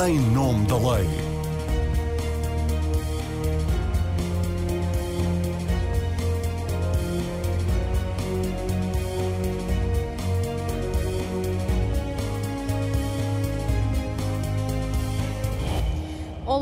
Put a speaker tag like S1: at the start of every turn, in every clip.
S1: em nome da lei.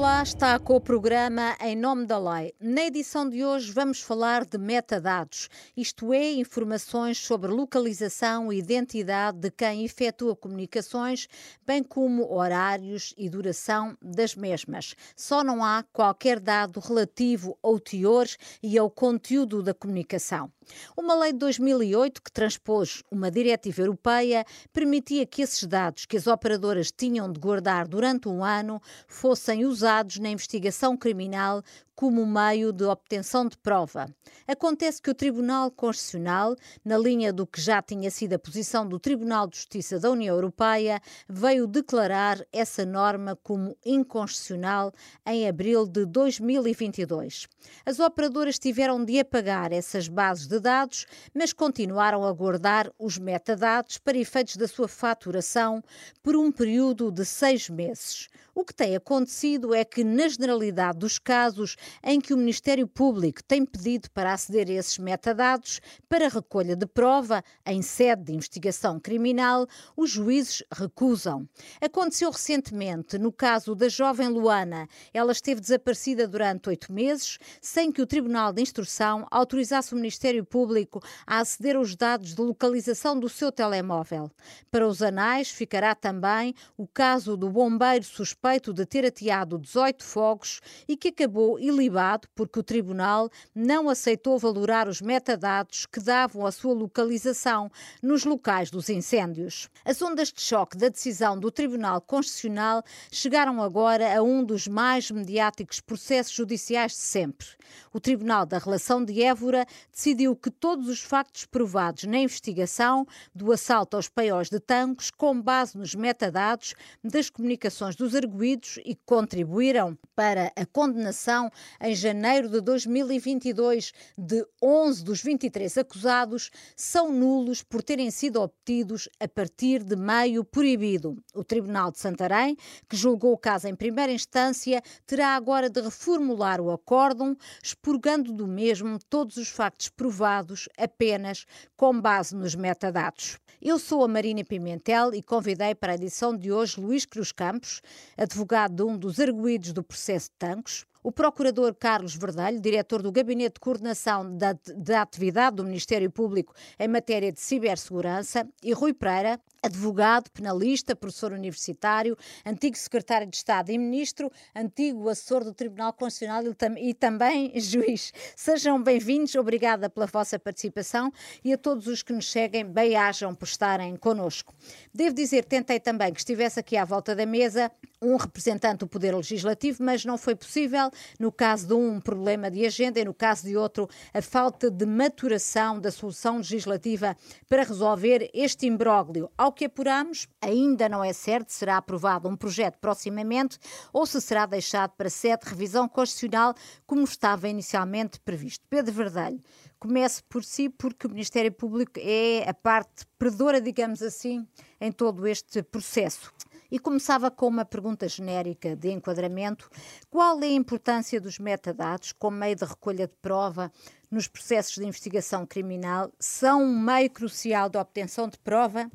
S2: Olá, está com o programa Em Nome da Lei. Na edição de hoje vamos falar de metadados, isto é, informações sobre localização e identidade de quem efetua comunicações, bem como horários e duração das mesmas. Só não há qualquer dado relativo ao teor e ao conteúdo da comunicação. Uma lei de 2008 que transpôs uma diretiva europeia permitia que esses dados que as operadoras tinham de guardar durante um ano fossem usados na investigação criminal como meio de obtenção de prova. Acontece que o Tribunal Constitucional, na linha do que já tinha sido a posição do Tribunal de Justiça da União Europeia, veio declarar essa norma como inconstitucional em abril de 2022. As operadoras tiveram de apagar essas bases de dados, mas continuaram a guardar os metadados para efeitos da sua faturação por um período de seis meses. O que tem acontecido é que, na generalidade dos casos em que o Ministério Público tem pedido para aceder a esses metadados para recolha de prova em sede de investigação criminal, os juízes recusam. Aconteceu recentemente no caso da jovem Luana. Ela esteve desaparecida durante oito meses, sem que o Tribunal de Instrução autorizasse o Ministério Público a aceder aos dados de localização do seu telemóvel. Para os anais ficará também o caso do bombeiro suspeito de ter ateado 18 fogos e que acabou ilibado porque o tribunal não aceitou valorar os metadados que davam a sua localização nos locais dos incêndios. As ondas de choque da decisão do Tribunal Constitucional chegaram agora a um dos mais mediáticos processos judiciais de sempre. O Tribunal da Relação de Évora decidiu que todos os factos provados na investigação do assalto aos paióis de Tancos, com base nos metadados das comunicações dos arguídos e contribuíram para a condenação em janeiro de 2022 de 11 dos 23 acusados são nulos por terem sido obtidos a partir de meio proibido. O Tribunal de Santarém, que julgou o caso em primeira instância, terá agora de reformular o acórdão, expurgando do mesmo todos os factos provados apenas com base nos metadados. Eu sou a Marina Pimentel e convidei para a edição de hoje Luís Cruz Campos, advogado de um dos arguídos do processo de Tancos, o procurador Carlos Verdelho, diretor do Gabinete de Coordenação da, da Atividade do Ministério Público em matéria de cibersegurança, e Rui Pereira, advogado, penalista, professor universitário, antigo secretário de Estado e ministro, antigo assessor do Tribunal Constitucional e também juiz. Sejam bem-vindos, obrigada pela vossa participação e a todos os que nos seguem, bem-ajam por estarem connosco. Devo dizer, tentei também que estivesse aqui à volta da mesa um representante do Poder Legislativo, mas não foi possível. No caso de um, problema de agenda, e no caso de outro, a falta de maturação da solução legislativa para resolver este imbróglio. Ao que apuramos, ainda não é certo se será aprovado um projeto proximamente ou se será deixado para sede de revisão constitucional, como estava inicialmente previsto. Pedro Verdelho, comece por si, porque o Ministério Público é a parte perdedora, digamos assim, em todo este processo. E começava com uma pergunta genérica de enquadramento: qual é a importância dos metadados como meio de recolha de prova nos processos de investigação criminal? São um meio crucial de obtenção de prova?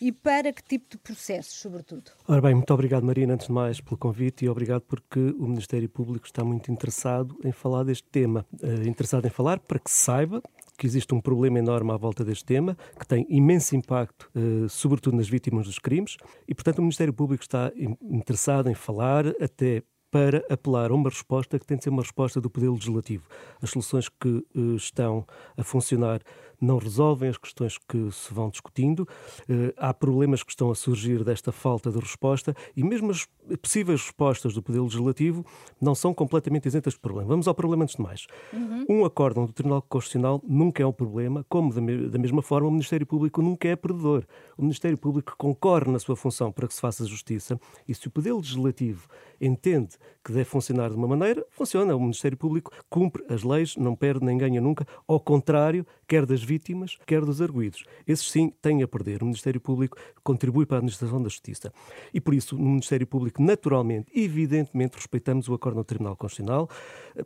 S2: E para que tipo de processos, sobretudo?
S3: Ora bem, muito obrigado, Marina, antes de mais, pelo convite e obrigado porque o Ministério Público está muito interessado em falar deste tema. Uh, interessado em falar para que se saiba que existe um problema enorme à volta deste tema, que tem imenso impacto, eh, sobretudo nas vítimas dos crimes, e, portanto, o Ministério Público está interessado em falar até para apelar a uma resposta que tem de ser uma resposta do Poder Legislativo. As soluções que uh, estão a funcionar não resolvem as questões que se vão discutindo, uh, há problemas que estão a surgir desta falta de resposta e mesmo as possíveis respostas do Poder Legislativo não são completamente isentas de problema. Vamos ao problema antes de mais. Uhum. Um acórdão do Tribunal Constitucional nunca é um problema, como da, me da mesma forma o Ministério Público nunca é perdedor. O Ministério Público concorre na sua função para que se faça justiça e se o Poder Legislativo entende que deve funcionar de uma maneira, funciona. O Ministério Público cumpre as leis, não perde nem ganha nunca. Ao contrário, quer das vítimas, quer dos arguídos. Esses sim têm a perder. O Ministério Público contribui para a administração da justiça. E por isso, no Ministério Público, naturalmente, evidentemente, respeitamos o acordo do Tribunal Constitucional.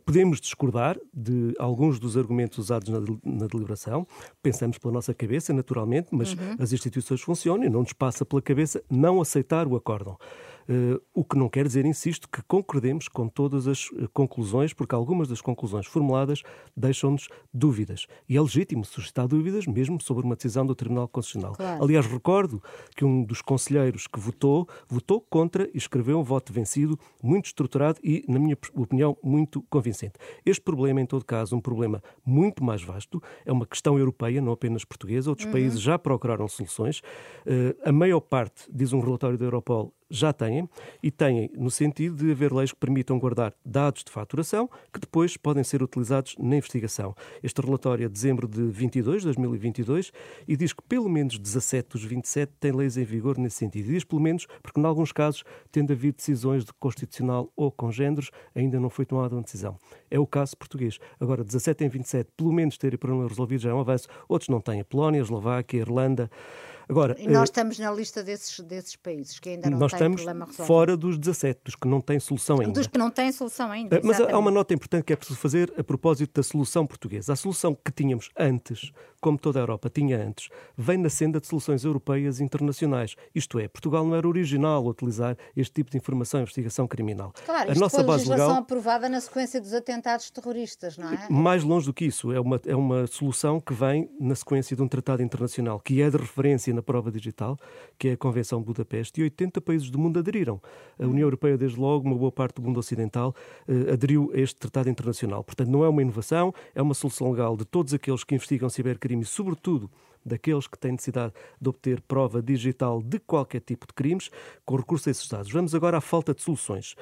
S3: Podemos discordar de alguns dos argumentos usados na, na deliberação. Pensamos pela nossa cabeça, naturalmente, mas uhum. as instituições funcionam e não nos passa pela cabeça não aceitar o acórdão. Uh, o que não quer dizer, insisto, que concordemos com todas as uh, conclusões, porque algumas das conclusões formuladas deixam-nos dúvidas. E é legítimo suscitar dúvidas, mesmo sobre uma decisão do Tribunal Constitucional. Claro. Aliás, recordo que um dos conselheiros que votou, votou contra e escreveu um voto vencido muito estruturado e, na minha opinião, muito convincente. Este problema, em todo caso, um problema muito mais vasto, é uma questão europeia, não apenas portuguesa. Outros uhum. países já procuraram soluções. Uh, a maior parte, diz um relatório da Europol, já têm, e têm no sentido de haver leis que permitam guardar dados de faturação que depois podem ser utilizados na investigação. Este relatório é de dezembro de 22, 2022, e diz que pelo menos 17 dos 27 têm leis em vigor nesse sentido. E diz pelo menos porque, em alguns casos, tendo havido decisões de constitucional ou congêneros, ainda não foi tomada uma decisão. É o caso português. Agora, 17 em 27, pelo menos terem problema resolvido já é um avanço. Outros não têm. A Polónia, a Eslováquia, a Irlanda.
S2: Agora, e nós eh, estamos na lista desses, desses países que ainda não
S3: nós têm problema resolvido. fora dos 17, dos que não têm solução ainda.
S2: Dos que não têm solução ainda.
S3: Eh, mas há uma nota importante que é preciso fazer a propósito da solução portuguesa. A solução que tínhamos antes, como toda a Europa tinha antes, vem na senda de soluções europeias e internacionais. Isto é, Portugal não era original a utilizar este tipo de informação e investigação criminal.
S2: Claro, a nossa base legislação legal, aprovada na sequência dos atentados terroristas, não é?
S3: Mais longe do que isso. É uma, é uma solução que vem na sequência de um tratado internacional, que é de referência na prova digital, que é a Convenção Budapeste, e 80 países do mundo aderiram. A União Europeia, desde logo, uma boa parte do mundo ocidental, eh, aderiu a este tratado internacional. Portanto, não é uma inovação, é uma solução legal de todos aqueles que investigam cibercrime, sobretudo daqueles que têm necessidade de obter prova digital de qualquer tipo de crimes, com recurso a esses dados. Vamos agora à falta de soluções.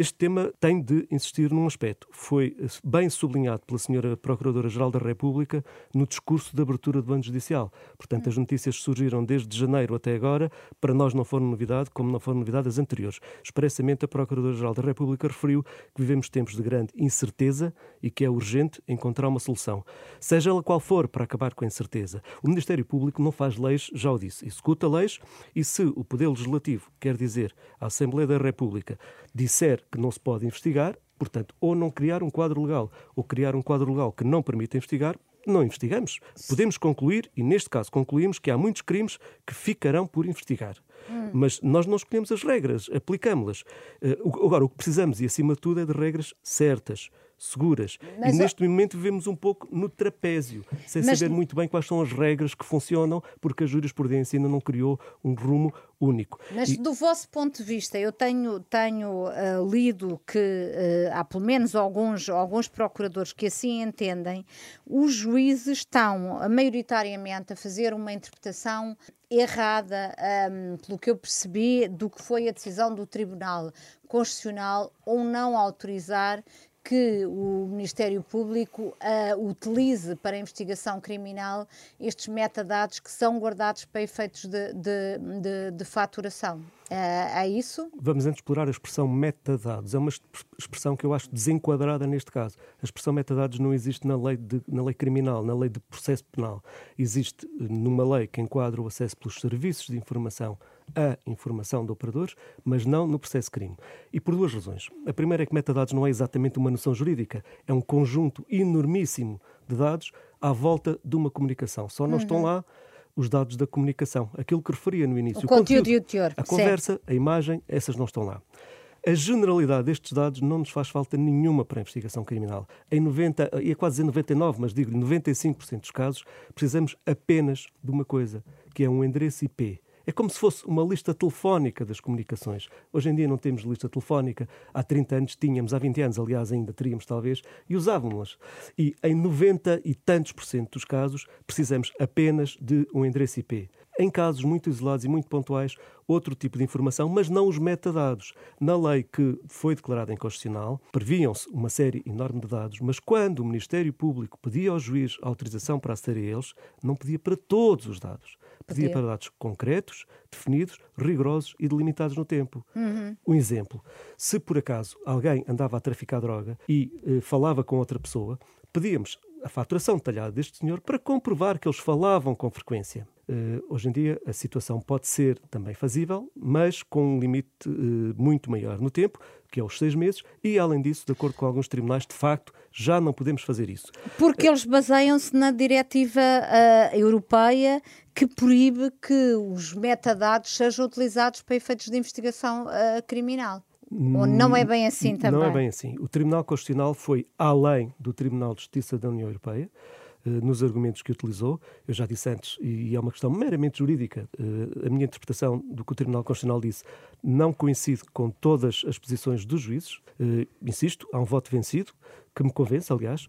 S3: Este tema tem de insistir num aspecto. Foi bem sublinhado pela senhora Procuradora-Geral da República no discurso de abertura do Banco Judicial. Portanto, as notícias surgiram desde janeiro até agora, para nós não foram novidade, como não foram novidade as anteriores. Expressamente, a Procuradora-Geral da República referiu que vivemos tempos de grande incerteza e que é urgente encontrar uma solução. Seja ela qual for, para acabar com a incerteza. O Ministério Público não faz leis, já o disse, executa leis e se o Poder Legislativo, quer dizer, a Assembleia da República, disser que não se pode investigar, portanto, ou não criar um quadro legal, ou criar um quadro legal que não permita investigar, não investigamos. Podemos concluir, e neste caso concluímos, que há muitos crimes que ficarão por investigar. Hum. Mas nós não escolhemos as regras, aplicamos-las. Uh, agora, o que precisamos, e acima de tudo, é de regras certas, seguras. Mas, e neste momento vivemos um pouco no trapézio, sem mas... saber muito bem quais são as regras que funcionam, porque a jurisprudência ainda não criou um rumo único.
S2: Mas e... do vosso ponto de vista, eu tenho, tenho uh, lido que uh, há pelo menos alguns, alguns procuradores que assim entendem, os juízes estão maioritariamente a fazer uma interpretação errada, um, pelo que eu percebi, do que foi a decisão do Tribunal Constitucional ou não autorizar que o Ministério Público uh, utilize para a investigação criminal estes metadados que são guardados para efeitos de, de, de, de faturação. Uh, é isso?
S3: Vamos antes explorar a expressão metadados. É uma expressão que eu acho desenquadrada neste caso. A expressão metadados não existe na lei, de, na lei criminal, na lei de processo penal. Existe numa lei que enquadra o acesso pelos serviços de informação a informação de operadores, mas não no processo crime. E por duas razões. A primeira é que metadados não é exatamente uma noção jurídica, é um conjunto enormíssimo de dados à volta de uma comunicação. Só não uhum. estão lá os dados da comunicação, aquilo que referia no início.
S2: O, o conteúdo, conteúdo, e o teor.
S3: A conversa, certo. a imagem, essas não estão lá. A generalidade destes dados não nos faz falta nenhuma para a investigação criminal. Em 90, ia quase dizer 99, mas digo 95% dos casos, precisamos apenas de uma coisa, que é um endereço IP é como se fosse uma lista telefónica das comunicações. Hoje em dia não temos lista telefónica. Há 30 anos tínhamos, há 20 anos, aliás, ainda teríamos talvez, e usávamos-las. E em 90 e tantos por cento dos casos precisamos apenas de um endereço IP. Em casos muito isolados e muito pontuais, outro tipo de informação, mas não os metadados. Na lei que foi declarada inconstitucional, previam-se uma série enorme de dados, mas quando o Ministério Público pedia ao juiz autorização para aceder a eles, não pedia para todos os dados pedia para dados concretos, definidos, rigorosos e delimitados no tempo. Uhum. Um exemplo: se por acaso alguém andava a traficar droga e eh, falava com outra pessoa, pedíamos a faturação detalhada deste senhor para comprovar que eles falavam com frequência. Uh, hoje em dia a situação pode ser também fazível, mas com um limite uh, muito maior no tempo, que é os seis meses, e além disso, de acordo com alguns tribunais, de facto, já não podemos fazer isso.
S2: Porque eles baseiam-se na diretiva uh, europeia que proíbe que os metadados sejam utilizados para efeitos de investigação criminal. Ou não é bem assim também?
S3: Não é bem assim. O Tribunal Constitucional foi além do Tribunal de Justiça da União Europeia eh, nos argumentos que utilizou. Eu já disse antes, e é uma questão meramente jurídica, eh, a minha interpretação do que o Tribunal Constitucional disse não coincide com todas as posições dos juízes. Eh, insisto, há um voto vencido, que me convence, aliás,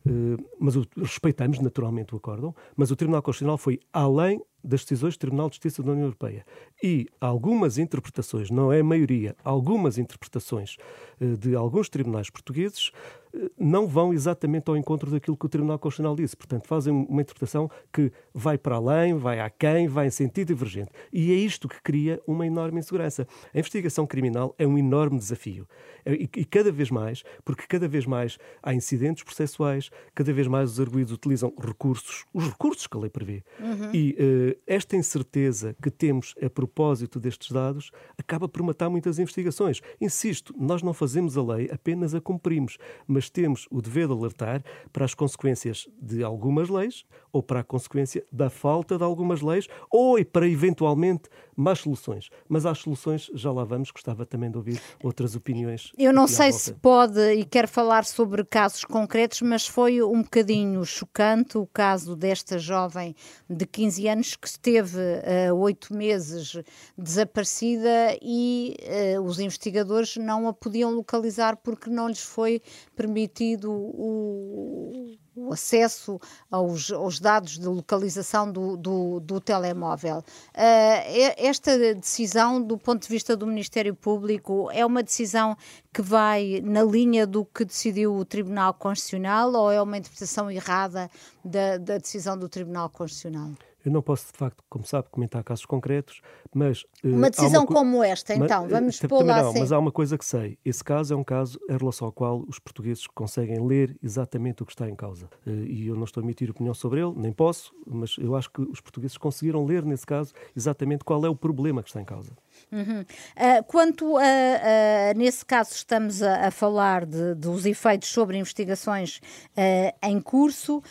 S3: mas respeitamos naturalmente o acórdão, mas o Tribunal Constitucional foi além das decisões do Tribunal de Justiça da União Europeia. E algumas interpretações, não é a maioria, algumas interpretações eh, de alguns tribunais portugueses eh, não vão exatamente ao encontro daquilo que o Tribunal Constitucional disse. Portanto, fazem uma interpretação que vai para além, vai a quem, vai em sentido divergente. E é isto que cria uma enorme insegurança. A investigação criminal é um enorme desafio. É, e, e cada vez mais, porque cada vez mais há incidentes processuais, cada vez mais os arguídos utilizam recursos, os recursos que a lei prevê. Uhum. E uh, esta incerteza que temos a propósito destes dados acaba por matar muitas investigações. Insisto, nós não fazemos a lei, apenas a cumprimos, mas temos o dever de alertar para as consequências de algumas leis ou para a consequência da falta de algumas leis ou para eventualmente mais soluções. Mas às soluções já lá vamos, gostava também de ouvir outras opiniões.
S2: Eu não sei se pode e quero falar sobre casos concretos, mas foi um bocadinho chocante o caso desta jovem de 15 anos que esteve uh, oito meses desaparecida e uh, os investigadores não a podiam localizar porque não lhes foi permitido o, o acesso aos, aos, dados de localização do, do, do telemóvel. Uh, esta decisão, do ponto de vista do Ministério Público, é uma decisão que vai na linha do que decidiu o Tribunal Constitucional ou é uma interpretação errada da, da decisão do Tribunal Constitucional?
S3: Eu não posso, de facto, como sabe, comentar casos concretos, mas...
S2: Uh, uma decisão uma como esta, então, mas, vamos
S3: não, assim. Mas há uma coisa que sei. Esse caso é um caso em relação ao qual os portugueses conseguem ler exatamente o que está em causa. Uh, e eu não estou a emitir opinião sobre ele, nem posso, mas eu acho que os portugueses conseguiram ler, nesse caso, exatamente qual é o problema que está em causa.
S2: Uhum. Uh, quanto a, uh, nesse caso, estamos a, a falar de, dos efeitos sobre investigações uh, em curso,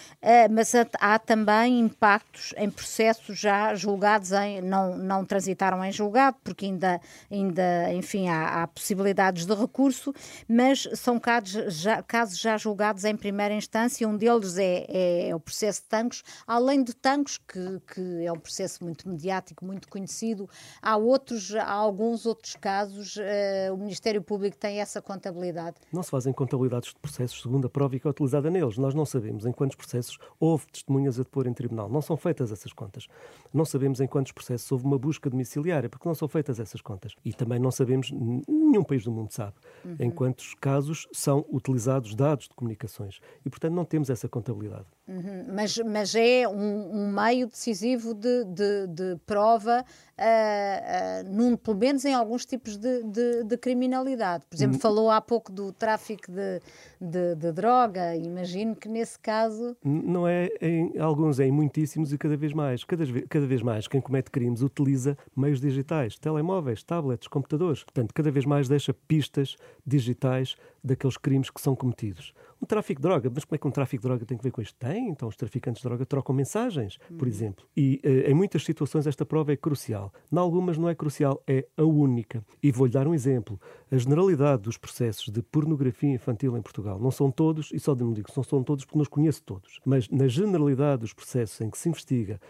S2: mas há, há, também impactos em processos já julgados, em, não, não transitaram em julgado, porque ainda, ainda enfim, há, há possibilidades de recurso, mas são casos já, casos já julgados em primeira instância. Um deles é, é, é o processo de Tancos, além de Tancos, que, que é um processo muito mediático, muito conhecido, há outros há alguns outros casos uh, o Ministério Público tem essa contabilidade?
S3: Não se fazem contabilidades de processos segundo a prova que é utilizada neles. Nós não sabemos em quantos processos houve testemunhas a depor em tribunal. Não são feitas essas contas. Não sabemos em quantos processos houve uma busca domiciliária, porque não são feitas essas contas. E também não sabemos, nenhum país do mundo sabe, uhum. em quantos casos são utilizados dados de comunicações. E, portanto, não temos essa contabilidade.
S2: Uhum. Mas, mas é um, um meio decisivo de, de, de prova uh, uh, num, pelo menos em alguns tipos de, de, de criminalidade. Por exemplo, hum. falou há pouco do tráfico de, de, droga, imagino que nesse caso.
S3: Não é em alguns, é em muitíssimos e cada vez mais. Cada, cada vez mais quem comete crimes utiliza meios digitais, telemóveis, tablets, computadores. Portanto, cada vez mais deixa pistas digitais daqueles crimes que são cometidos. Um tráfico de droga, mas como é que um tráfico de droga tem que ver com isto? Tem, então os traficantes de droga trocam mensagens, por uhum. exemplo. E uh, em muitas situações esta prova é crucial. Em algumas não é crucial, é a única. E vou-lhe dar um exemplo. A generalidade dos processos de pornografia infantil em Portugal não são todos, e só não digo não são todos porque não os conheço todos, mas na generalidade dos processos em que se investiga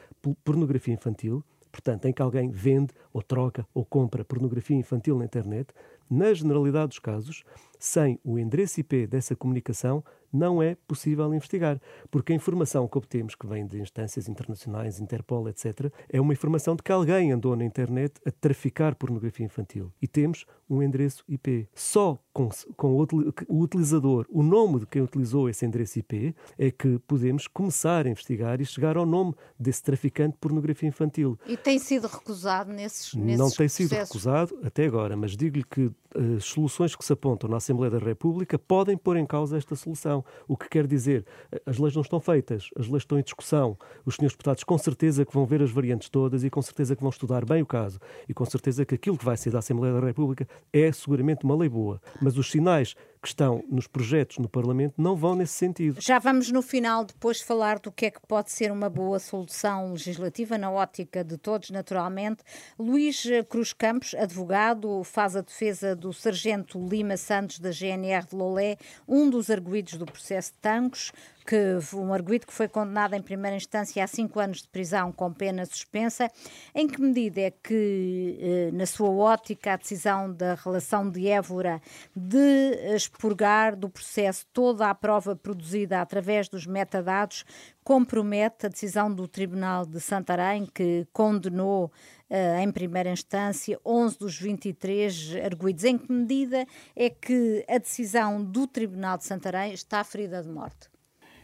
S3: pornografia infantil, portanto, em que alguém vende ou troca ou compra pornografia infantil na internet, na generalidade dos casos, sem o endereço IP dessa comunicação, não é possível investigar, porque a informação que obtemos, que vem de instâncias internacionais, Interpol, etc., é uma informação de que alguém andou na internet a traficar pornografia infantil. E temos um endereço IP. Só com, com o, o utilizador, o nome de quem utilizou esse endereço IP, é que podemos começar a investigar e chegar ao nome desse traficante de pornografia infantil.
S2: E tem sido recusado nesses, nesses
S3: Não tem
S2: sido
S3: recusado até agora, mas digo-lhe que as soluções que se apontam na Assembleia da República podem pôr em causa esta solução. O que quer dizer, as leis não estão feitas, as leis estão em discussão. Os senhores deputados com certeza que vão ver as variantes todas e com certeza que vão estudar bem o caso e com certeza que aquilo que vai ser da Assembleia da República é seguramente uma lei boa. Mas os sinais que estão nos projetos no Parlamento não vão nesse sentido.
S2: Já vamos no final depois falar do que é que pode ser uma boa solução legislativa na ótica de todos, naturalmente. Luís Cruz Campos, advogado, faz a defesa do sargento Lima Santos da GNR de Lolé, um dos arguídos do processo de Tangos que um arguido que foi condenado em primeira instância a cinco anos de prisão com pena suspensa. Em que medida é que, eh, na sua ótica, a decisão da relação de Évora de expurgar do processo toda a prova produzida através dos metadados compromete a decisão do Tribunal de Santarém, que condenou Uh, em primeira instância, 11 dos 23 arguídos. Em que medida é que a decisão do Tribunal de Santarém está ferida de morte?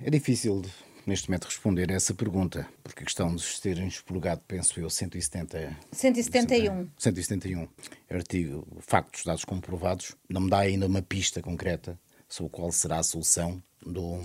S1: É difícil neste momento responder a essa pergunta, porque a questão de terem expurgado, penso eu, 170...
S2: 171.
S1: 171 artigo, factos, dados comprovados, não me dá ainda uma pista concreta sobre qual será a solução do,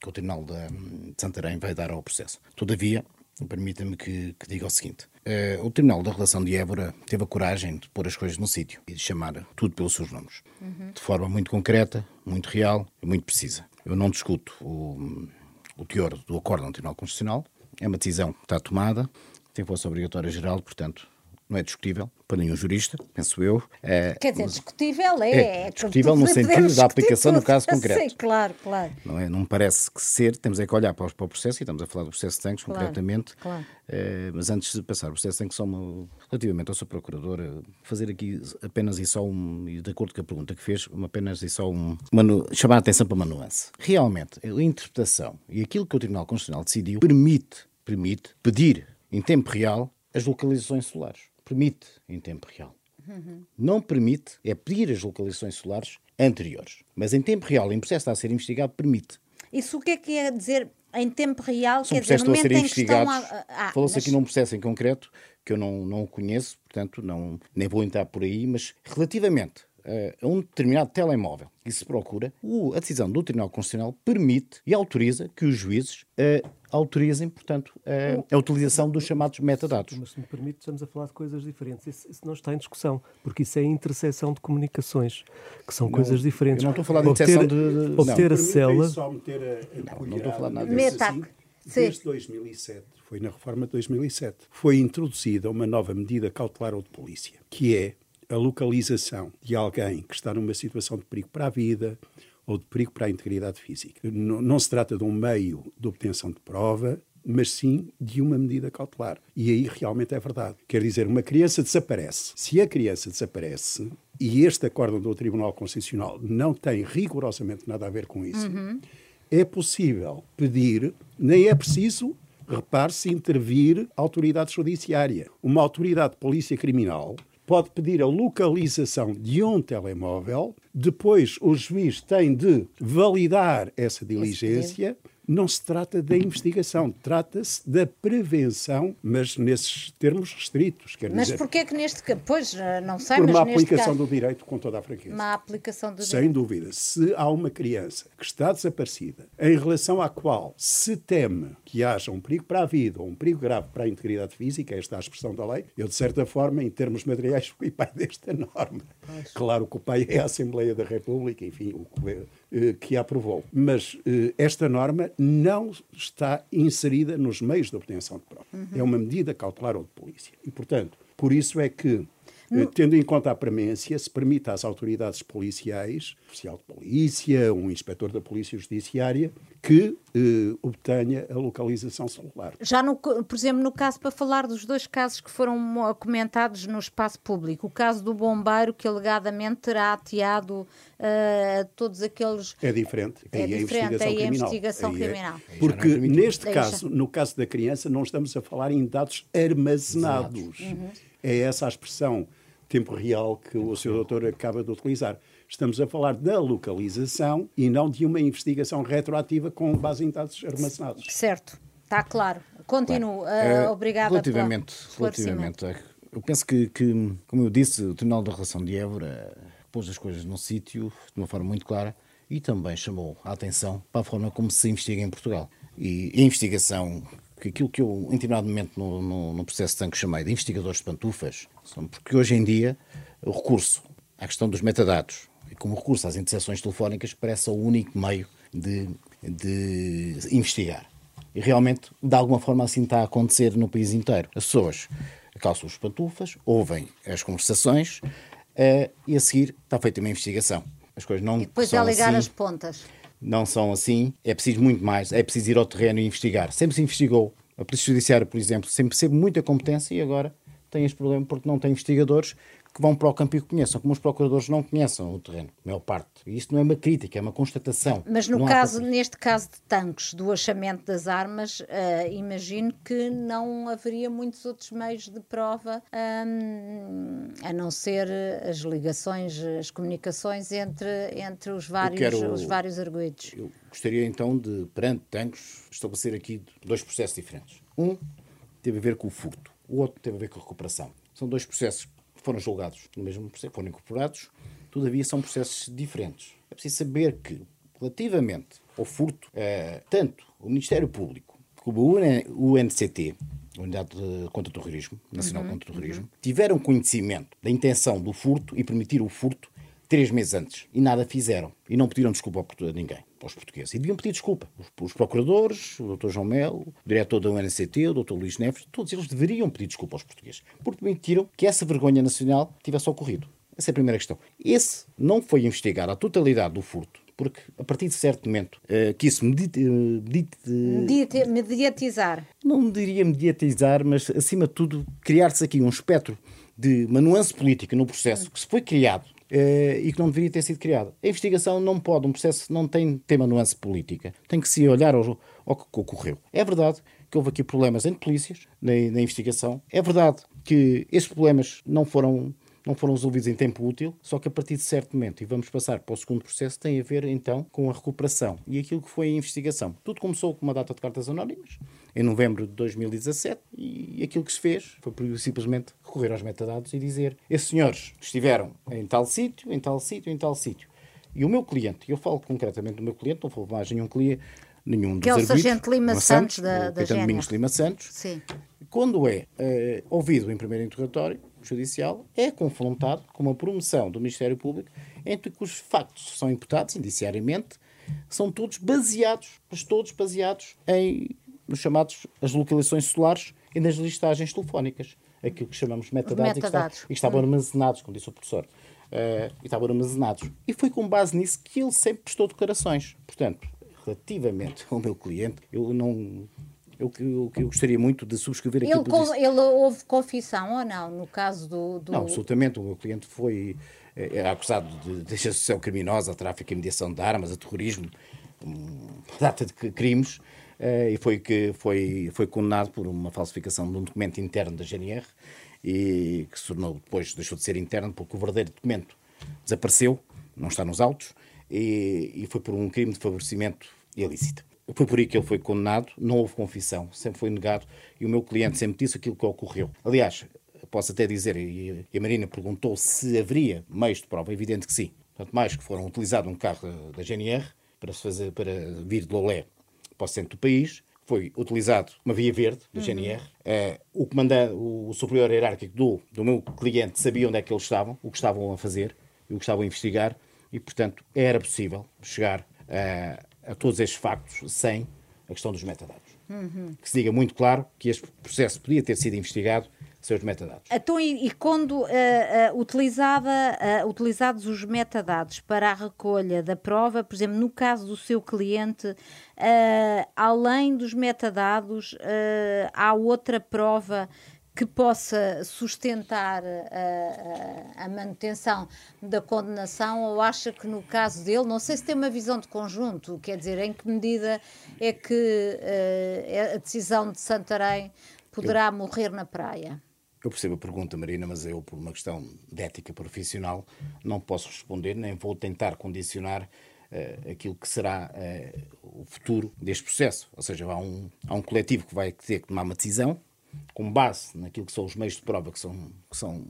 S1: que o Tribunal de, Santarém vai dar ao processo. Todavia, permita-me que, que, diga o seguinte. Uh, o Tribunal da Relação de Évora teve a coragem de pôr as coisas no sítio e de chamar tudo pelos seus nomes. Uhum. De forma muito concreta, muito real e muito precisa. Eu não discuto o, o teor do acordo do Tribunal Constitucional, é uma decisão que está tomada, tem força obrigatória geral, portanto, não é discutível para nenhum jurista, penso eu.
S2: É, Quer dizer, discutível é. É,
S1: é discutível no sentido da aplicação tudo. no caso concreto.
S2: Sim, claro, claro.
S1: Não, é, não parece que ser, temos é que olhar para o, processo, e estamos a falar do processo de tanques claro, concretamente, claro. É, mas antes de passar o processo de tanques, só uma, relativamente ao seu procurador, fazer aqui apenas e só um, e de acordo com a pergunta que fez, apenas e só um, uma, chamar a atenção para uma nuance. Realmente, a interpretação e aquilo que o Tribunal Constitucional decidiu permite, permite pedir em tempo real as localizações solares permite em tempo real. Uhum. Não permite é pedir as localizações solares anteriores. Mas em tempo real, em processo está a ser investigado, permite.
S2: Isso o que é que é dizer em tempo real?
S1: São quer dizer, no momento a ser investigados. A... Ah, Falou-se mas... aqui num processo em concreto que eu não, não conheço, portanto não, nem vou entrar por aí, mas relativamente a um determinado telemóvel que se procura, a decisão do Tribunal Constitucional permite e autoriza que os juízes uh, autorizem, portanto, a, a, utilização dos chamados metadados.
S3: Mas, se me permite, estamos a falar de coisas diferentes. Isso, isso não está em discussão, porque isso é interseção de comunicações, que são não, coisas diferentes.
S1: Eu não estou a falar de interseção de...
S3: de... Obter
S1: não.
S3: a célula...
S4: Só meter a, a
S1: não, não estou a falar nada
S2: disso. Assim,
S4: desde 2007, foi na reforma de 2007, foi introduzida uma nova medida cautelar ou de polícia, que é a localização de alguém que está numa situação de perigo para a vida ou de perigo para a integridade física. Não, não se trata de um meio de obtenção de prova, mas sim de uma medida cautelar. E aí realmente é verdade. Quer dizer, uma criança desaparece. Se a criança desaparece e este acórdão do Tribunal Constitucional não tem rigorosamente nada a ver com isso, uhum. é possível pedir, nem é preciso repare-se, intervir a autoridade judiciária. Uma autoridade de polícia criminal pode pedir a localização de um telemóvel, depois o juiz tem de validar essa diligência não se trata da investigação, trata-se da prevenção, mas nesses termos restritos. Quer
S2: mas
S4: dizer,
S2: porquê é que neste caso, pois não sei,
S4: por uma aplicação
S2: caso,
S4: do direito com toda a franqueza.
S2: Uma aplicação do
S4: Sem
S2: direito.
S4: dúvida. Se há uma criança que está desaparecida, em relação à qual se teme que haja um perigo para a vida ou um perigo grave para a integridade física, esta é a expressão da lei, eu, de certa forma, em termos materiais, fui pai desta norma. Claro que o pai é a Assembleia da República, enfim, o eh, que a aprovou. Mas eh, esta norma não está inserida nos meios de obtenção de prova. Uhum. É uma medida cautelar ou de polícia. E, portanto, por isso é que no... Tendo em conta a premência, se permite às autoridades policiais, oficial de polícia, um inspetor da Polícia Judiciária, que eh, obtenha a localização celular.
S2: Já, no, por exemplo, no caso, para falar dos dois casos que foram comentados no espaço público, o caso do bombeiro que alegadamente terá ateado uh, todos aqueles...
S4: É diferente.
S2: É,
S4: é
S2: diferente,
S4: aí
S2: é a investigação criminal. É,
S4: Porque neste caso, no caso da criança, não estamos a falar em dados armazenados. Uhum. É essa a expressão tempo real que o Sr. Doutor acaba de utilizar. Estamos a falar da localização e não de uma investigação retroativa com base em dados armazenados.
S2: Certo, está claro. Continuo. Claro. Uh, obrigada
S1: relativamente, relativamente, eu penso que, que, como eu disse, o Tribunal da Relação de Évora pôs as coisas no sítio de uma forma muito clara e também chamou a atenção para a forma como se investiga em Portugal. E a investigação, que aquilo que eu, em determinado momento, no, no, no processo de tanque chamei de investigadores de pantufas, porque hoje em dia o recurso à questão dos metadados e como recurso às interseções telefónicas parece o único meio de, de investigar. E realmente, de alguma forma, assim está a acontecer no país inteiro. As pessoas calçam os pantufas, ouvem as conversações uh, e a seguir está feita uma investigação.
S2: As coisas não e depois é ligar
S1: assim,
S2: as pontas.
S1: Não são assim, é preciso muito mais, é preciso ir ao terreno e investigar. Sempre se investigou. A Polícia Judiciária, por exemplo, sempre teve muita competência e agora tem este problema porque não tem investigadores que vão para o campo e conheçam, como os procuradores não conhecem o terreno, a maior parte. E isto não é uma crítica, é uma constatação.
S2: Mas no caso, neste caso de tanques, do achamento das armas, uh, imagino que não haveria muitos outros meios de prova, um, a não ser as ligações, as comunicações entre, entre os vários, quero, os vários arguidos.
S1: Eu gostaria então de, perante tanques, estabelecer aqui dois processos diferentes. Um teve a ver com o furto, o outro teve a ver com a recuperação. São dois processos foram julgados no mesmo processo, foram incorporados, todavia são processos diferentes. É preciso saber que, relativamente ao furto, eh, tanto o Ministério Público como o UNCT, Unidade contra o Terrorismo, Nacional uhum, contra o Terrorismo, uhum. tiveram conhecimento da intenção do furto e permitiram o furto três meses antes. E nada fizeram. E não pediram desculpa a ninguém aos portugueses. E deviam pedir desculpa. Os, os procuradores, o Dr. João Melo, o diretor da UNCT, o Dr. Luís Neves, todos eles deveriam pedir desculpa aos portugueses, porque permitiram que essa vergonha nacional tivesse ocorrido. Essa é a primeira questão. Esse não foi investigado a totalidade do furto, porque a partir de certo momento uh, que isso medite, medite,
S2: medite, mediatizar.
S1: Não diria mediatizar, mas acima de tudo criar-se aqui um espectro de uma nuance política no processo que se foi criado eh, e que não deveria ter sido criada. A investigação não pode, um processo não tem tema nuance política, tem que se olhar ao, ao que ocorreu. É verdade que houve aqui problemas entre polícias na, na investigação, é verdade que esses problemas não foram não foram resolvidos em tempo útil, só que a partir de certo momento, e vamos passar para o segundo processo, tem a ver então com a recuperação e aquilo que foi a investigação. Tudo começou com uma data de cartas anónimas, em novembro de 2017, e aquilo que se fez foi simplesmente recorrer aos metadados e dizer: esses senhores estiveram em tal sítio, em tal sítio, em tal sítio. E o meu cliente, eu falo concretamente do meu cliente, não vou mais nenhum cliente, nenhum
S2: que
S1: dos
S2: é o Sargento Lima Santos, Santos da, da
S1: Domingos Lima Santos,
S2: Sim.
S1: quando é uh, ouvido em primeiro interrogatório, judicial é confrontado com uma promoção do Ministério Público entre que os factos são imputados indiciariamente são todos baseados, mas todos baseados em nos chamados as localizações solares e nas listagens telefónicas, aquilo que chamamos metadados, metadados. E, que, estavam hum. armazenados, como disse o professor, uh, e estavam armazenados. E foi com base nisso que ele sempre prestou declarações. Portanto, relativamente ao meu cliente, eu não eu, eu, eu gostaria muito de subscrever aquilo
S2: ele, que ele houve confissão ou não, no caso do... do...
S1: Não, absolutamente. O meu cliente foi é, acusado de, de associação criminosa, a tráfico e mediação de armas, a terrorismo, um, data de crimes, eh, e foi, que, foi, foi condenado por uma falsificação de um documento interno da GNR, e que se tornou depois, deixou de ser interno, porque o verdadeiro documento desapareceu, não está nos autos, e, e foi por um crime de favorecimento ilícito. Foi por aí que ele foi condenado, não houve confissão, sempre foi negado e o meu cliente sempre disse aquilo que ocorreu. Aliás, posso até dizer, e a Marina perguntou se haveria meios de prova, é evidente que sim. Tanto mais que foram utilizados um carro da GNR para, fazer, para vir de Lolé para o centro do país, foi utilizado uma via verde GNR. Uhum. Uh, o comandante, o superior hierárquico do, do meu cliente sabia onde é que eles estavam, o que estavam a fazer e o que estavam a investigar, e portanto era possível chegar uh, a todos estes factos sem a questão dos metadados. Uhum. Que se diga muito claro que este processo podia ter sido investigado sem os metadados.
S2: Então, e, e quando uh, uh, utilizada, uh, utilizados os metadados para a recolha da prova, por exemplo, no caso do seu cliente, além dos metadados, há outra prova que possa sustentar a, a, a, manutenção da condenação ou acha que no caso dele, não sei se tem uma visão de conjunto, quer dizer, em que medida é que uh, a decisão de Santarém poderá eu, morrer na praia?
S1: Eu percebo a pergunta, Marina, mas eu, por uma questão de ética profissional, não posso responder, nem vou tentar condicionar uh, aquilo que será uh, o futuro deste processo. Ou seja, há um, há um coletivo que vai ter que tomar uma decisão com base naquilo que são os meios de prova que são, que são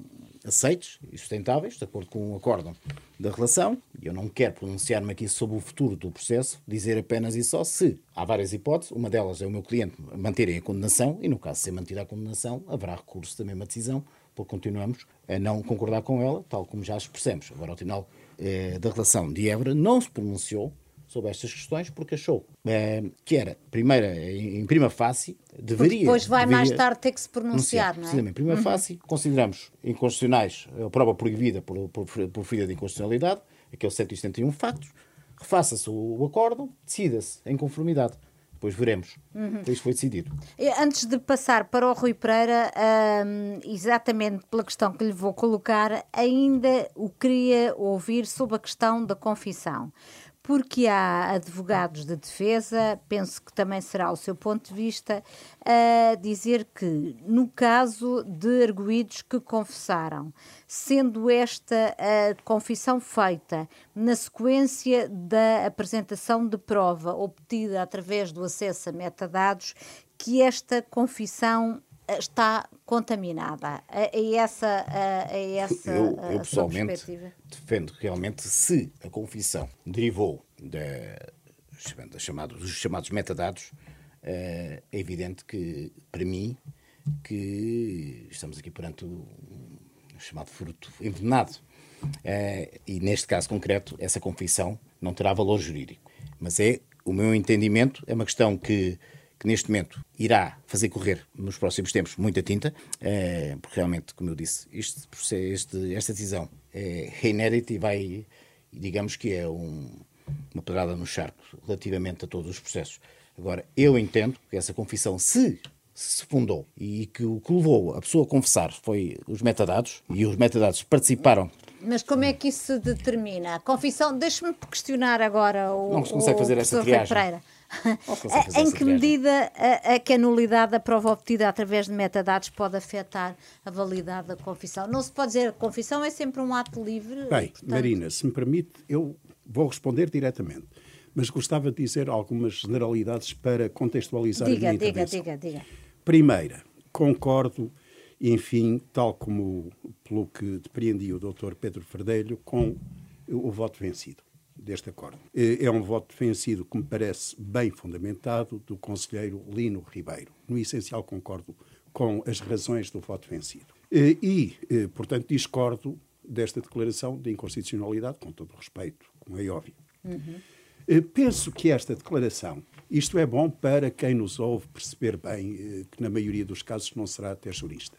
S1: aceites e sustentáveis, de acordo com o acórdão da relação. E eu não quero pronunciar-me aqui sobre o futuro do processo, dizer apenas e só se há várias hipóteses. Uma delas é o meu cliente manterem a condenação e, no caso de ser mantida a condenação, haverá recurso da mesma decisão, porque continuamos a não concordar com ela, tal como já expressamos. Agora, o Tribunal eh, da Relação de Évora não se pronunciou sobre estas questões porque achou eh, que era, primeira, em prima facie, deveria. Porque
S2: depois vai
S1: deveria
S2: mais tarde ter que se pronunciar, não é?
S1: Em prima uhum. facie, consideramos inconstitucionais a prova proibida por, por, por de inconstitucionalidade, aqueles 171 factos, refaça-se o, o acordo, decida-se em conformidade. Depois veremos. Uhum. Isso foi decidido.
S2: Antes de passar para o Rui Pereira, um, exatamente pela questão que lhe vou colocar, ainda o queria ouvir sobre a questão da confissão porque há advogados de defesa, penso que também será o seu ponto de vista, a dizer que, no caso de arguídos que confessaram, sendo esta a confissão feita na sequência da apresentação de prova obtida através do acesso a metadados, que esta confissão está contaminada. É essa, é essa
S1: eu, eu pessoalmente defendo realmente se a confissão derivou da, da chamado, dos chamados metadados, é evidente que, para mim, que estamos aqui perante o chamado fruto envenenado. E neste caso concreto, essa confissão não terá valor jurídico. Mas é o meu entendimento, é uma questão que que neste momento irá fazer correr nos próximos tempos muita tinta, é, porque realmente, como eu disse, este, este, esta decisão é, é inédita e vai, digamos que é um, uma pegada no charco relativamente a todos os processos. Agora, eu entendo que essa confissão, se se fundou e que o que levou a pessoa a confessar foi os metadados e os metadados participaram
S2: mas como é que isso se determina? A confissão, deixe-me questionar agora o.
S1: Não se consegue fazer essa triagem.
S2: Pereira. Em que medida a, que a nulidade da prova obtida através de metadados pode afetar a validade da confissão? Não se pode dizer a confissão é sempre um ato livre.
S4: Bem, portanto... Marina, se me permite, eu vou responder diretamente. Mas gostava de dizer algumas generalidades para contextualizar
S2: diga,
S4: a minha
S2: diga, diga, diga.
S4: Primeira, concordo, enfim, tal como pelo que depreendi o Dr. Pedro Ferdelho, com o voto vencido deste acordo. É, é um voto vencido que me parece bem fundamentado do conselheiro Lino Ribeiro. No essencial concordo com as razões do voto vencido. E, portanto, discordo desta declaração de inconstitucionalidade, com todo o respeito, como é óbvio. Uhum. Penso que esta declaração, isto é bom para quem nos ouve perceber bem que, na maioria dos casos, não será até jurista.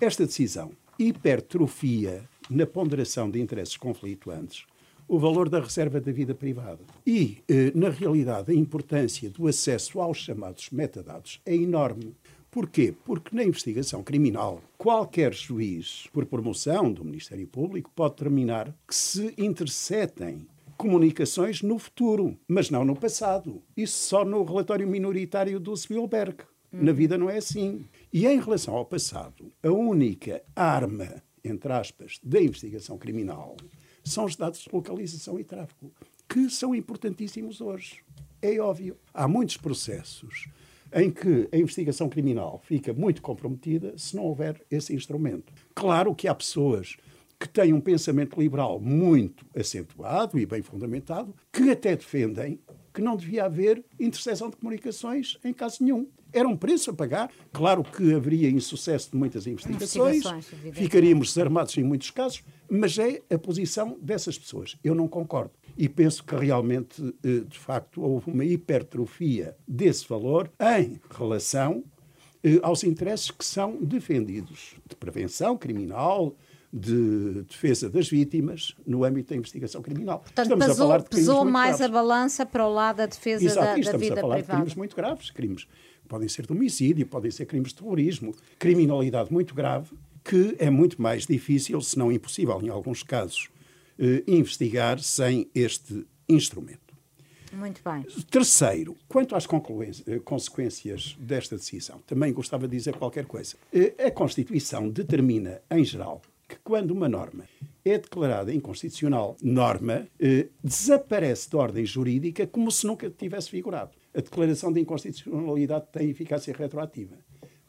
S4: Esta decisão hipertrofia na ponderação de interesses conflituantes o valor da reserva da vida privada. E, eh, na realidade, a importância do acesso aos chamados metadados é enorme. Porquê? Porque na investigação criminal, qualquer juiz, por promoção do Ministério Público, pode determinar que se interceptem comunicações no futuro, mas não no passado. Isso só no relatório minoritário do Spielberg. Na vida não é assim. E em relação ao passado, a única arma, entre aspas, da investigação criminal são os dados de localização e tráfego, que são importantíssimos hoje. É óbvio. Há muitos processos em que a investigação criminal fica muito comprometida se não houver esse instrumento. Claro que há pessoas que têm um pensamento liberal muito acentuado e bem fundamentado, que até defendem que não devia haver interseção de comunicações em caso nenhum. Era um preço a pagar. Claro que haveria insucesso de muitas investigações, investigações ficaríamos desarmados em muitos casos, mas é a posição dessas pessoas. Eu não concordo. E penso que realmente, eh, de facto, houve uma hipertrofia desse valor em relação eh, aos interesses que são defendidos de prevenção criminal, de defesa das vítimas no âmbito da investigação criminal.
S2: Portanto, estamos pesou, a falar de pesou mais graves. a balança para o lado da defesa
S4: Exato,
S2: da, da vida
S4: privada. Estamos a falar
S2: privada.
S4: de crimes muito graves, crimes podem ser de homicídio, podem ser crimes de terrorismo, criminalidade muito grave, que é muito mais difícil, se não impossível, em alguns casos, eh, investigar sem este instrumento.
S2: Muito bem.
S4: Terceiro, quanto às eh, consequências desta decisão, também gostava de dizer qualquer coisa. Eh, a Constituição determina, em geral, que quando uma norma é declarada inconstitucional, norma eh, desaparece de ordem jurídica como se nunca tivesse vigorado. A declaração de inconstitucionalidade tem eficácia retroativa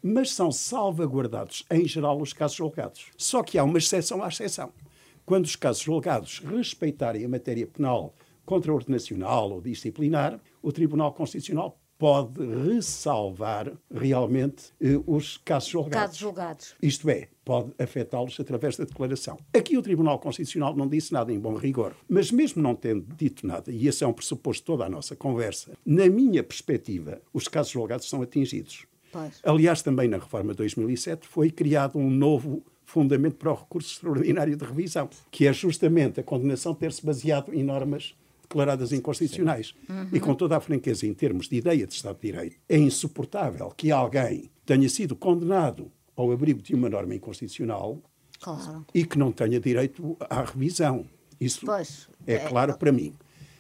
S4: mas são salvaguardados, em geral, os casos julgados. Só que há uma exceção à exceção. Quando os casos julgados respeitarem a matéria penal contra-ordem nacional ou disciplinar, o Tribunal Constitucional pode ressalvar realmente eh, os casos julgados.
S2: Casos julgados.
S4: Isto é, pode afetá-los através da declaração. Aqui o Tribunal Constitucional não disse nada em bom rigor, mas mesmo não tendo dito nada, e esse é um pressuposto de toda a nossa conversa, na minha perspectiva, os casos julgados são atingidos.
S2: Pois.
S4: Aliás, também na reforma de 2007 foi criado um novo fundamento para o recurso extraordinário de revisão, que é justamente a condenação ter-se baseado em normas declaradas inconstitucionais. Uhum. E com toda a franqueza, em termos de ideia de Estado de Direito, é insuportável que alguém tenha sido condenado ao abrigo de uma norma inconstitucional
S2: claro.
S4: e que não tenha direito à revisão. Isso
S2: pois,
S4: é, é claro para mim.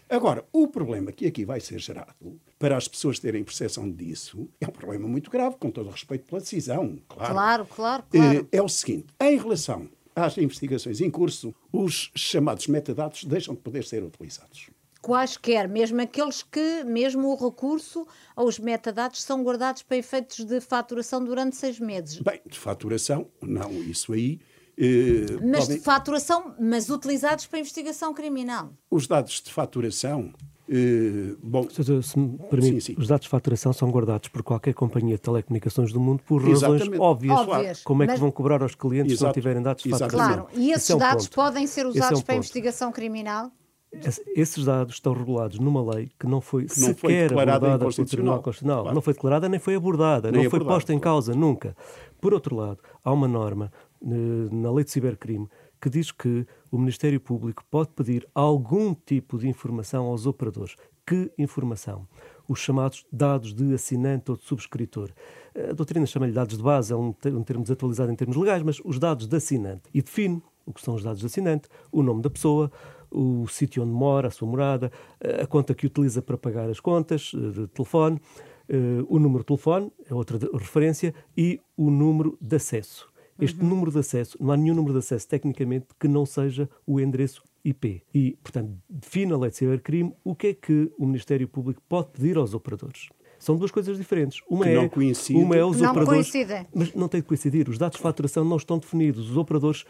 S4: Agora, o problema que aqui vai ser gerado, para as pessoas terem percepção disso, é um problema muito grave, com todo o respeito pela decisão, claro.
S2: Claro, claro, claro.
S4: É o seguinte: em relação às investigações em curso, os chamados metadados deixam de poder ser utilizados.
S2: Quaisquer, mesmo aqueles que, mesmo o recurso aos metadados, são guardados para efeitos de faturação durante seis meses.
S4: Bem, de faturação, não, isso aí.
S2: Eh, mas podem... de faturação, mas utilizados para investigação criminal.
S4: Os dados de faturação Uh, bom,
S3: se me permite, sim, sim. os dados de faturação são guardados por qualquer companhia de telecomunicações do mundo por razões
S2: Exatamente.
S3: óbvias.
S2: óbvias.
S3: Como é que vão cobrar aos clientes Exato. se não tiverem dados de faturação?
S2: Claro, e esses é um dados ponto. podem ser usados é um para investigação criminal?
S3: Esses dados estão regulados numa lei que não foi que não sequer foi abordada pelo Tribunal Constitucional. Claro. Não foi declarada nem foi abordada, nem não foi posta em causa nunca. Por outro lado, há uma norma eh, na lei de cibercrime que diz que o Ministério Público pode pedir algum tipo de informação aos operadores. Que informação? Os chamados dados de assinante ou de subscritor. A doutrina chama-lhe dados de base, é um termo desatualizado em termos legais, mas os dados de assinante. E define o que são os dados de assinante, o nome da pessoa, o sítio onde mora, a sua morada, a conta que utiliza para pagar as contas eh, de telefone, eh, o número de telefone, é outra referência, e o número de acesso. Este uhum. número de acesso, não há nenhum número de acesso tecnicamente que não seja o endereço IP. E, portanto, define a lei de cibercrime o que é que o Ministério Público pode pedir aos operadores. São duas coisas diferentes. Uma
S4: que
S3: é,
S4: coincide.
S3: uma é os
S2: não
S3: operadores.
S2: Coincide.
S3: Mas não tem de coincidir. Os dados de faturação não estão definidos. Os operadores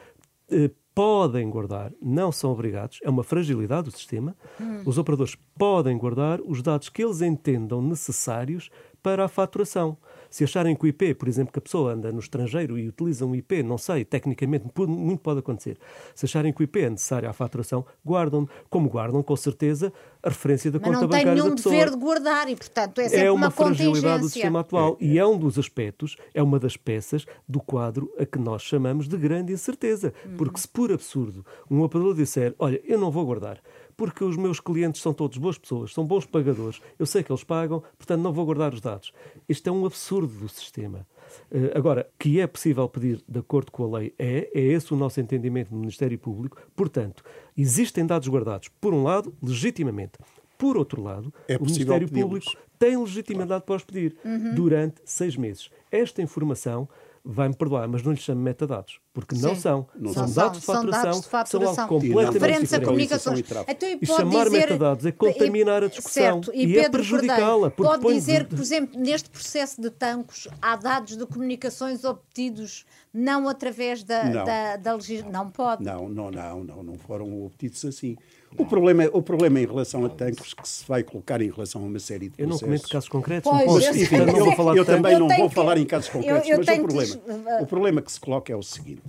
S3: podem guardar, não são obrigados, é uma fragilidade do sistema. Hum. Os operadores podem guardar os dados que eles entendam necessários para a faturação. Se acharem que o IP, por exemplo, que a pessoa anda no estrangeiro e utiliza um IP, não sei, tecnicamente muito pode acontecer. Se acharem que o IP é necessário à faturação, guardam, como guardam, com certeza, a referência da
S2: Mas
S3: conta bancária
S2: da pessoa. não tem nenhum dever de guardar e, portanto, é sempre
S3: é uma,
S2: uma
S3: fragilidade do sistema atual é, é. e é um dos aspectos, é uma das peças do quadro a que nós chamamos de grande incerteza. Uhum. Porque se por absurdo um operador disser, olha, eu não vou guardar, porque os meus clientes são todos boas pessoas, são bons pagadores, eu sei que eles pagam, portanto não vou guardar os dados. Isto é um absurdo do sistema. Uh, agora, que é possível pedir de acordo com a lei, é, é esse o nosso entendimento do Ministério Público. Portanto, existem dados guardados, por um lado, legitimamente. Por outro lado,
S4: é
S3: o Ministério Público tem legitimidade para os pedir uhum. durante seis meses. Esta informação vai-me perdoar, mas não lhe chamo metadados, porque não são. Não são, são, dados de faturação, são, dados de faturação. são algo completamente diferente.
S2: a comunicações.
S3: Então, e, e chamar dizer, metadados é contaminar a discussão certo, e, e é prejudicá-la.
S2: Pode dizer que, por exemplo, neste processo de tancos, há dados de comunicações obtidos não através da, não. da, da legislação. Não pode.
S4: Não, não, não, não, não foram obtidos assim. O problema, é, o problema em relação a tanques que se vai colocar em relação a uma série de
S3: Eu
S4: processos...
S3: não comento casos concretos,
S2: pois,
S3: posso,
S2: eu,
S3: enfim,
S4: não
S3: vou falar
S4: eu também não vou que, falar em casos concretos,
S2: eu, eu
S4: mas o problema, que... o problema que se coloca é o seguinte,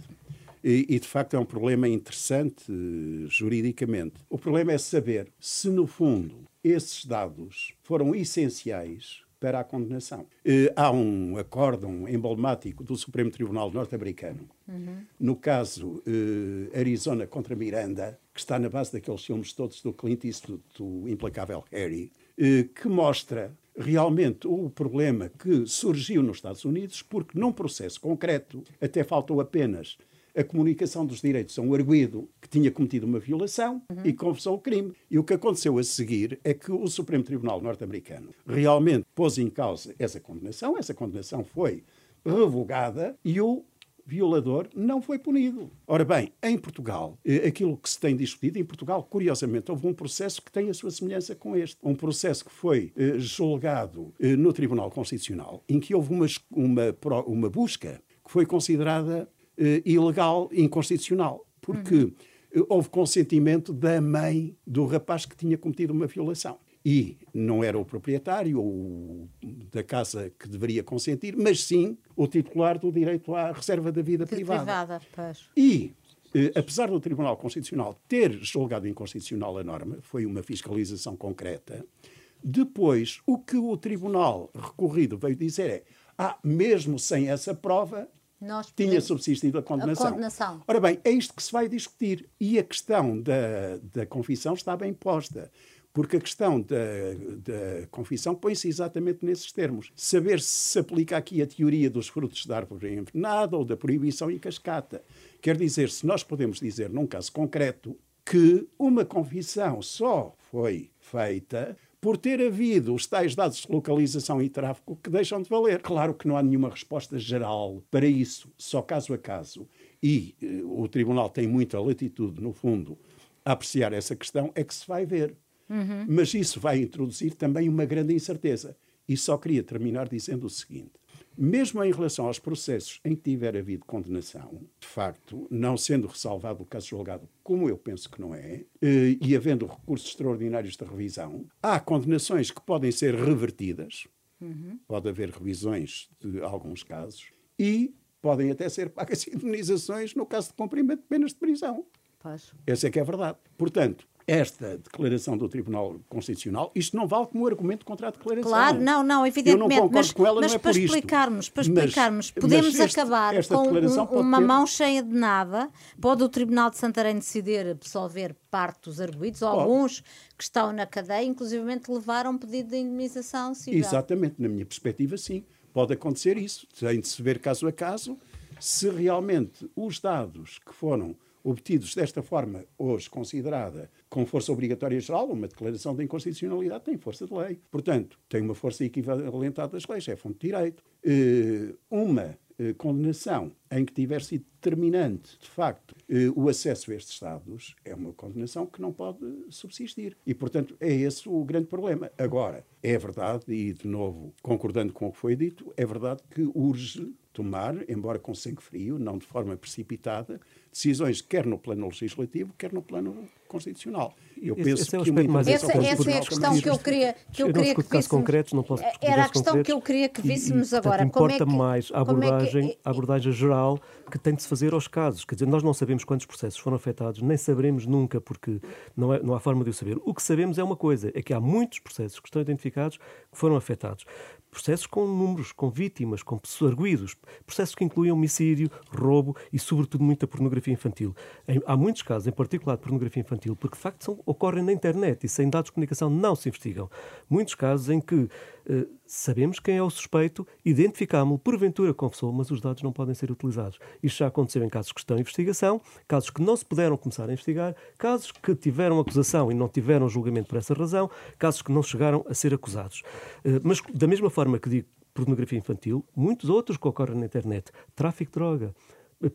S4: e, e, de facto é um problema interessante uh, juridicamente. O problema é saber se, no fundo, esses dados foram essenciais para a condenação. Uh, há um acórdão emblemático do Supremo Tribunal norte-americano, uhum. no caso uh, Arizona contra Miranda, que está na base daqueles filmes todos do Clint Eastwood, do Implacável Harry, uh, que mostra realmente o problema que surgiu nos Estados Unidos, porque num processo concreto até faltou apenas a comunicação dos direitos a um arguído que tinha cometido uma violação uhum. e confessou o crime. E o que aconteceu a seguir é que o Supremo Tribunal norte-americano realmente pôs em causa essa condenação, essa condenação foi revogada e o violador não foi punido. Ora bem, em Portugal, eh, aquilo que se tem discutido, em Portugal, curiosamente, houve um processo que tem a sua semelhança com este. Um processo que foi eh, julgado eh, no Tribunal Constitucional, em que houve uma, uma, uma busca que foi considerada ilegal, inconstitucional, porque uhum. houve consentimento da mãe do rapaz que tinha cometido uma violação e não era o proprietário ou da casa que deveria consentir, mas sim o titular do direito à reserva da vida de privada. privada pois. E, eh, apesar do Tribunal Constitucional ter julgado inconstitucional a norma, foi uma fiscalização concreta, depois o que o Tribunal recorrido veio dizer é: ah, mesmo sem essa prova, nós tinha subsistido a condenação. a condenação. Ora bem, é isto que se vai discutir. E a questão da, da confissão está bem posta. Porque a questão da, da confissão põe-se exatamente nesses termos. Saber se se aplica aqui a teoria dos frutos da árvore envenenada ou da proibição em cascata. Quer dizer, se nós podemos dizer, num caso concreto, que uma confissão só foi feita por ter havido os tais dados de localização e tráfego que deixam de valer. Claro que não há nenhuma resposta geral para isso, só caso a caso. E eh, o Tribunal tem muita latitude, no fundo, a apreciar essa questão, é que se vai ver. Uhum. Mas isso vai introduzir também uma grande incerteza. E só queria terminar dizendo o seguinte: mesmo em relação aos processos em que tiver havido condenação, de facto, não sendo ressalvado o caso julgado, como eu penso que não é, eh, e havendo recursos extraordinários de revisão, há condenações que podem ser revertidas, uhum. pode haver revisões de alguns casos, e podem até ser pagas indenizações no caso de cumprimento de penas de prisão. Pois. Essa é que é a verdade. Portanto, esta declaração do Tribunal Constitucional, isto não vale como argumento contra a declaração.
S2: Claro, não, não, evidentemente. Eu não
S4: concordo mas, com ela,
S2: mas
S4: não é
S2: para
S4: por
S2: explicarmos, para explicarmos, mas, podemos mas este, acabar com um, uma ter... mão cheia de nada. Pode o Tribunal de Santarém decidir absolver parte dos arguídos, ou alguns que estão na cadeia, inclusivamente levaram um pedido de indemnização civil.
S4: Exatamente, na minha perspectiva, sim. Pode acontecer isso. Tem de se ver caso a caso se realmente os dados que foram obtidos desta forma, hoje considerada com força obrigatória geral, uma declaração de inconstitucionalidade tem força de lei. Portanto, tem uma força equivalente à das leis, é fonte de direito. Eh, uma eh, condenação em que tiver sido determinante, de facto, eh, o acesso a estes dados, é uma condenação que não pode subsistir. E, portanto, é esse o grande problema. Agora, é verdade, e de novo, concordando com o que foi dito, é verdade que urge tomar, embora com sangue frio, não de forma precipitada, decisões quer no plano legislativo, quer no plano constitucional.
S2: Eu esse, penso esse é que uma mais essa, essa é a questão que eu queria que eu, eu queria que víssemos,
S3: concretos, não posso
S2: Era a questão que eu queria que víssemos e, agora.
S3: Portanto, importa é que, mais a abordagem, é que, a abordagem geral que tem de se fazer aos casos. Quer dizer, nós não sabemos quantos processos foram afetados, nem saberemos nunca, porque não, é, não há forma de o saber. O que sabemos é uma coisa, é que há muitos processos que estão identificados que foram afetados processos com números, com vítimas, com arguídos, processos que incluem homicídio, roubo e, sobretudo, muita pornografia infantil. Em, há muitos casos, em particular de pornografia infantil, porque de facto são, ocorrem na internet e sem dados de comunicação não se investigam. Muitos casos em que sabemos quem é o suspeito, identificámo-lo, porventura confessou, mas os dados não podem ser utilizados. Isto já aconteceu em casos que estão em investigação, casos que não se puderam começar a investigar, casos que tiveram acusação e não tiveram julgamento por essa razão, casos que não chegaram a ser acusados. Eh, mas, da mesma forma que digo pornografia infantil, muitos outros que ocorrem na internet, tráfico de droga,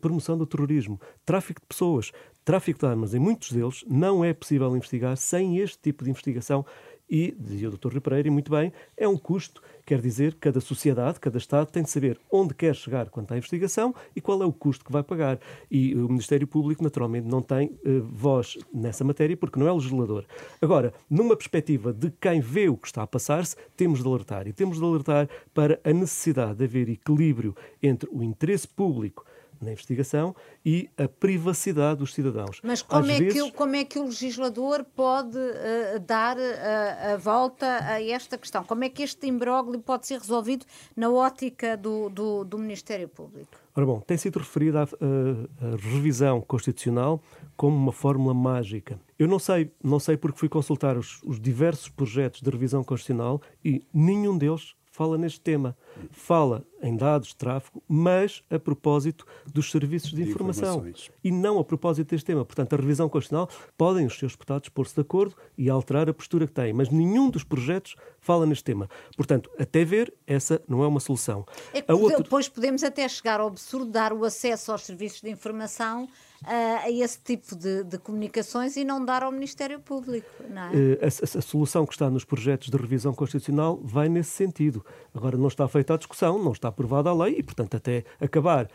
S3: promoção do terrorismo, tráfico de pessoas, tráfico de armas, em muitos deles não é possível investigar sem este tipo de investigação e, dizia o Dr. Pereira, e muito bem, é um custo, quer dizer, cada sociedade, cada Estado tem de saber onde quer chegar quanto à investigação e qual é o custo que vai pagar. E o Ministério Público, naturalmente, não tem uh, voz nessa matéria porque não é legislador. Agora, numa perspectiva de quem vê o que está a passar-se, temos de alertar. E temos de alertar para a necessidade de haver equilíbrio entre o interesse público na investigação e a privacidade dos cidadãos.
S2: Mas como, é, vezes... que, o, como é que o legislador pode uh, dar uh, a volta a esta questão? Como é que este imbróglio pode ser resolvido na ótica do, do, do Ministério Público?
S3: Ora bom, tem sido referida a, a, a, revisão constitucional como uma fórmula mágica. Eu não sei, não sei porque fui consultar os, os diversos projetos de revisão constitucional e nenhum deles fala neste tema. Fala em dados de tráfego, mas a propósito dos serviços de, de informação e não a propósito deste tema. Portanto, a revisão constitucional podem os seus deputados pôr-se de acordo e alterar a postura que têm, mas nenhum dos projetos fala neste tema. Portanto, até ver, essa não é uma solução.
S2: É que outra... depois podemos até chegar ao absurdo de dar o acesso aos serviços de informação a, esse tipo de, de, comunicações e não dar ao Ministério Público. É?
S3: A, a, a, solução que está nos projetos de revisão constitucional vai nesse sentido. Agora, não está feita a discussão, não está aprovada a lei e, portanto, até acabar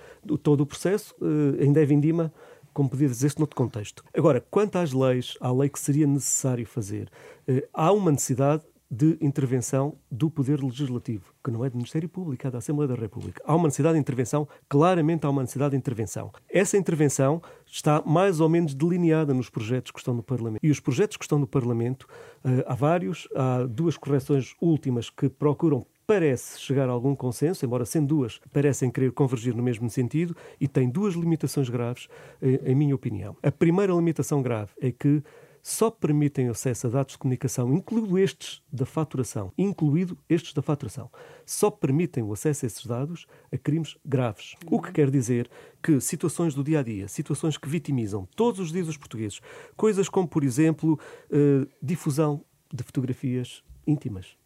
S3: todo o processo, eh, ainda é vindima como podia dizer-se noutro contexto. Agora, quanto às leis, à lei que seria necessário fazer, eh, há uma necessidade de intervenção do Poder Legislativo, que não é do Ministério Público, é da Assembleia da República. Há uma necessidade de intervenção, claramente há uma necessidade de intervenção. Essa intervenção está mais ou menos delineada nos projetos que estão no Parlamento. E os projetos que estão no Parlamento, eh, há vários, há duas correções últimas que procuram parece chegar a algum consenso, embora sendo duas, parecem querer convergir no mesmo sentido e têm duas limitações graves, eh, em minha opinião. A primeira limitação grave é que só permitem acesso a dados de comunicação, incluído estes da faturação, incluído estes da faturação, só permitem o acesso a esses dados a crimes graves. O que quer dizer que situações do dia a dia, situações que vitimizam todos os dias os portugueses, coisas como, por exemplo, uh, difusão de fotografias íntimas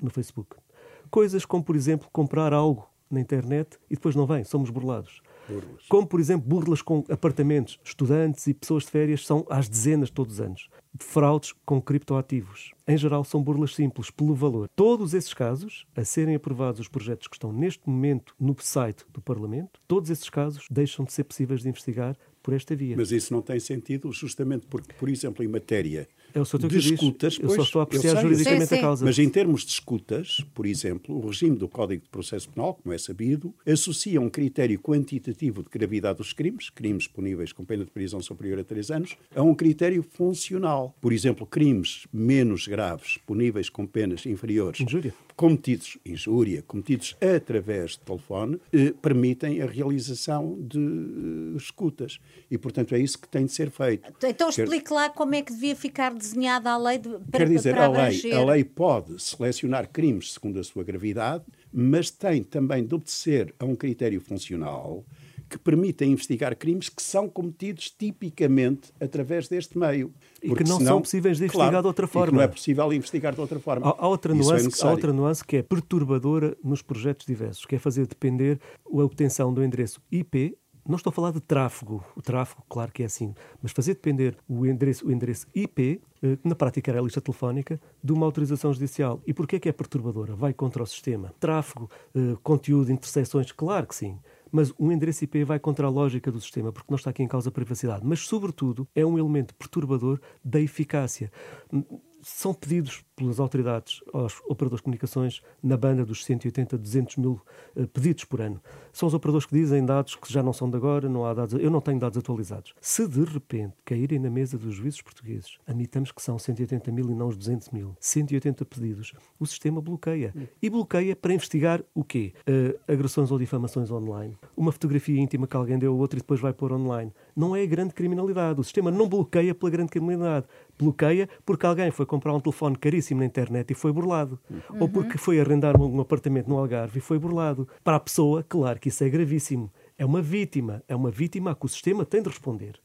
S3: no Facebook, coisas como, por exemplo, comprar algo na internet e depois não vem, somos burlados. Burlas. Como, por exemplo, burlas com apartamentos, estudantes e pessoas de férias são às dezenas todos os anos. De fraudes com criptoativos. Em geral, são burlas simples, pelo valor. Todos esses casos, a serem aprovados os projetos que estão neste momento no site do Parlamento, todos esses casos deixam de ser possíveis de investigar por esta via.
S4: Mas isso não tem sentido justamente porque, por exemplo, em matéria
S3: é o de escutas... Eu pois, só estou a apreciar juridicamente sim, sim. a causa.
S4: Mas em termos de escutas, por exemplo, o regime do Código de Processo Penal, como é sabido, associa um critério quantitativo de gravidade dos crimes, crimes puníveis com pena de prisão superior a três anos, a um critério funcional. Por exemplo, crimes menos graves, puníveis com penas inferiores...
S3: Injúria
S4: cometidos, injúria, cometidos através de telefone, eh, permitem a realização de eh, escutas. E, portanto, é isso que tem de ser feito.
S2: Então explique Quer... lá como é que devia ficar desenhada a lei de,
S4: para, Quer dizer, para a lei, a lei pode selecionar crimes segundo a sua gravidade, mas tem também de obedecer a um critério funcional que permitem investigar crimes que são cometidos tipicamente através deste meio.
S3: E que não senão, são possíveis de investigar
S4: claro,
S3: de outra forma.
S4: não é possível investigar de outra forma.
S3: Há, há outra, é nuance, é há outra nuance que é perturbadora nos projetos diversos, que é fazer depender a obtenção do endereço IP não estou a falar de tráfego, o tráfego, claro que é assim, mas fazer depender o endereço, o endereço IP, eh, que na prática era a lista telefónica, de uma autorização judicial. E porquê é que é perturbadora? Vai contra o sistema. Tráfego, eh, conteúdo, interseções, claro que sim mas um endereço IP vai contra a lógica do sistema, porque não está aqui em causa a privacidade. Mas, sobretudo, é um elemento perturbador da eficácia são pedidos pelas autoridades aos operadores de comunicações na banda dos 180 a 200 mil uh, pedidos por ano. São os operadores que dizem dados que já não são de agora, não há dados, eu não tenho dados atualizados. Se de repente caírem na mesa dos juízes portugueses, admitamos que são 180 mil e não os 200 mil, 180 pedidos, o sistema bloqueia. E bloqueia para investigar o quê? Uh, agressões ou difamações online. Uma fotografia íntima que alguém deu a outro e depois vai pôr online. Não é a grande criminalidade. O sistema não bloqueia pela grande criminalidade bloqueia porque alguém foi comprar um telefone caríssimo na internet e foi burlado. Uhum. Ou porque foi arrendar um apartamento no Algarve e foi burlado. Para a pessoa, claro que isso é gravíssimo. É uma vítima. É uma vítima a que o sistema tem de responder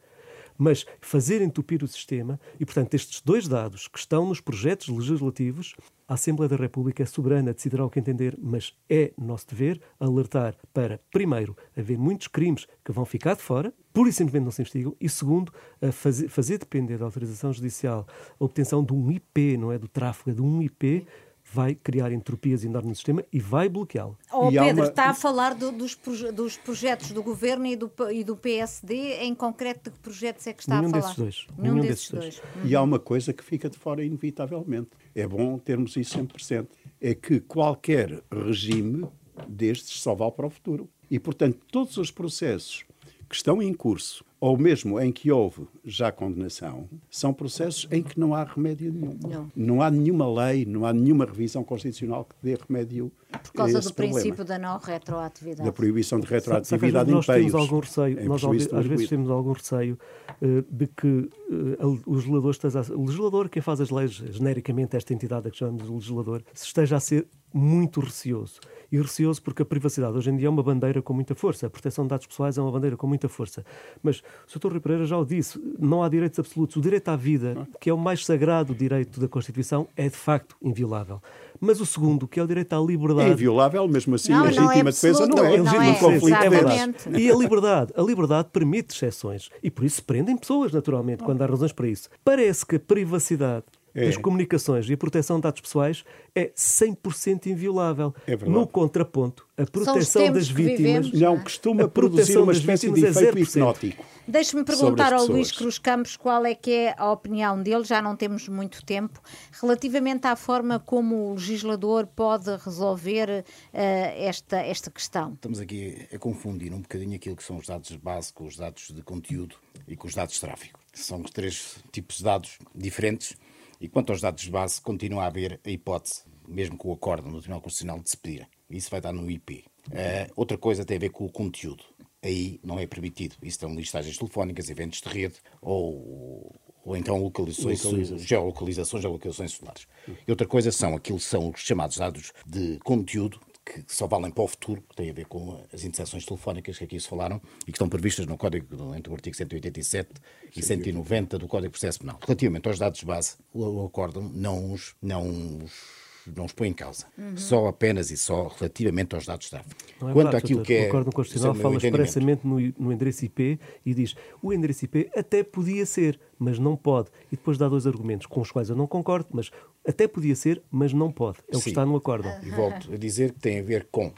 S3: mas fazer entupir o sistema e, portanto, estes dois dados que estão nos projetos legislativos, a Assembleia da República é soberana, decidirá o que entender, mas é nosso dever alertar para, primeiro, haver muitos crimes que vão ficar de fora, pura e simplesmente não se investigam, e segundo, fazer, fazer depender da autorização judicial a obtenção de um IP, não é? Do tráfego, é de um IP vai criar entropias enormes no sistema e vai bloqueá-lo.
S2: Oh, Pedro, uma... está a falar do, dos, proje dos, projetos do governo e do, e do, PSD, em concreto de que projetos é que está
S3: Nenhum
S2: a falar?
S3: Desses dois.
S2: Nenhum, Nenhum desses, desses dois.
S4: dois. E há uma coisa que fica de fora inevitavelmente. É bom termos isso sempre presente. É que qualquer regime destes só vale para o futuro. E, portanto, todos os processos que estão em curso ou mesmo em que houve já condenação, são processos em que não há remédio nenhum.
S2: Não.
S4: Não há nenhuma lei, não há nenhuma revisão constitucional que dê remédio
S2: Por causa
S4: a esse
S2: do princípio
S4: problema.
S2: da não retroatividade.
S4: Da proibição de retroatividade em
S3: nós temos
S4: peios.
S3: algum receio,
S4: em
S3: nós
S4: prejuízo
S3: às vezes temos algum receio eh, de que eh, o legislador esteja a, o legislador, quem faz as leis, genericamente esta entidade a que chamamos de legislador, se esteja a ser muito receoso. E receoso porque a privacidade hoje em dia é uma bandeira com muita força. A proteção de dados pessoais é uma bandeira com muita força. Mas o Sr. Rui Pereira já o disse, não há direitos absolutos. O direito à vida, que é o mais sagrado direito da Constituição, é de facto inviolável. Mas o segundo, que é o direito à liberdade.
S4: É inviolável, mesmo assim,
S2: Não,
S4: a
S2: não é
S4: legítima defesa não é.
S2: não
S4: Um
S2: é,
S4: conflito
S3: é
S4: de
S3: verdade. E a liberdade, a liberdade permite exceções e por isso prendem pessoas, naturalmente, quando há razões para isso. Parece que a privacidade
S4: É.
S3: das comunicações e a proteção de dados pessoais é 100% inviolável.
S4: É verdade.
S3: no contraponto, a proteção das vítimas
S2: vivemos.
S4: Não, costuma
S3: A
S4: produzir uma espécie de
S3: é
S4: efeito
S3: 0%.
S4: hipnótico.
S2: Deixe-me perguntar ao Luís. Cruz Campos qual é que é a opinião dele, já não temos muito tempo, relativamente à forma como o legislador pode resolver eh, esta, esta questão.
S1: Estamos aqui a confundir um bocadinho aquilo que são os dados de base com os dados de conteúdo e com os dados de tráfego. São três tipos de dados diferentes e quanto aos dados de base, continua a haver a hipótese, mesmo com o acordo no Tribunal Constitucional, de se pedir. Isso vai estar no IP. Eh, outra coisa tem a ver com o conteúdo. Aí não é permitido. Isso são listagens telefónicas, eventos de rede ou, ou então localizações, geolocalizações, geolocalizações celulares. E outra coisa são aquilo que são os chamados dados de conteúdo, que só valem para o futuro, que tem a ver com as interseções telefónicas que aqui se falaram e que estão previstas no Código, entre o artigo 187 e 190 do Código de Processo Penal. Relativamente aos dados de base, o o acórdão não os, não os não os põe em causa. Só apenas e só relativamente aos dados de tráfego.
S3: Não é
S1: Quanto
S3: verdade,
S1: àquilo
S3: doutor.
S1: que é.
S3: O Acordo Constitucional
S1: é
S3: fala expressamente no, no endereço IP e diz o endereço IP até podia ser, mas não pode. E depois dá dois argumentos com os quais eu não concordo, mas até podia ser, mas não pode. É o que
S1: Sim.
S3: está no acordo.
S1: E volto a dizer que tem a ver com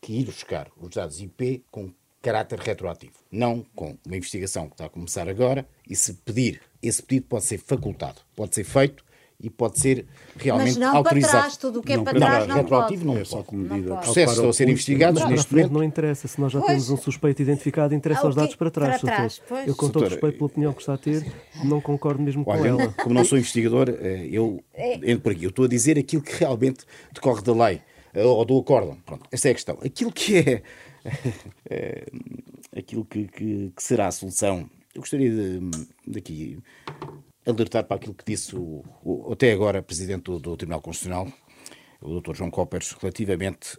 S1: que ir buscar os dados IP com caráter retroativo, não com uma investigação que está a começar agora e se pedir, esse pedido pode ser facultado, pode ser feito e pode ser realmente
S2: Mas não
S1: autorizado.
S2: para trás, tudo o que é
S4: Não,
S2: para
S4: não,
S2: trás não
S1: retroativo
S2: pode.
S1: não
S4: É só como medida.
S1: Processos estão a ser investigados
S3: a
S1: neste momento.
S3: não interessa, se nós já
S2: Pois.
S3: temos um suspeito identificado, interessa
S2: Ah,
S3: os dados para trás.
S2: Para trás.
S3: Eu, com todo respeito pela opinião que está a ter, não concordo mesmo com ela.
S1: como não sou investigador, eh, eu entro por aqui. Eu estou a dizer aquilo que realmente decorre da lei eh, ou do acórdão. Pronto, esta é a questão. Aquilo que é, eh, aquilo que, que- que será a solução, eu gostaria de, daqui alertar para aquilo que disse o, o- até agora Presidente do, do Tribunal Constitucional, o Dr. João Coppers, relativamente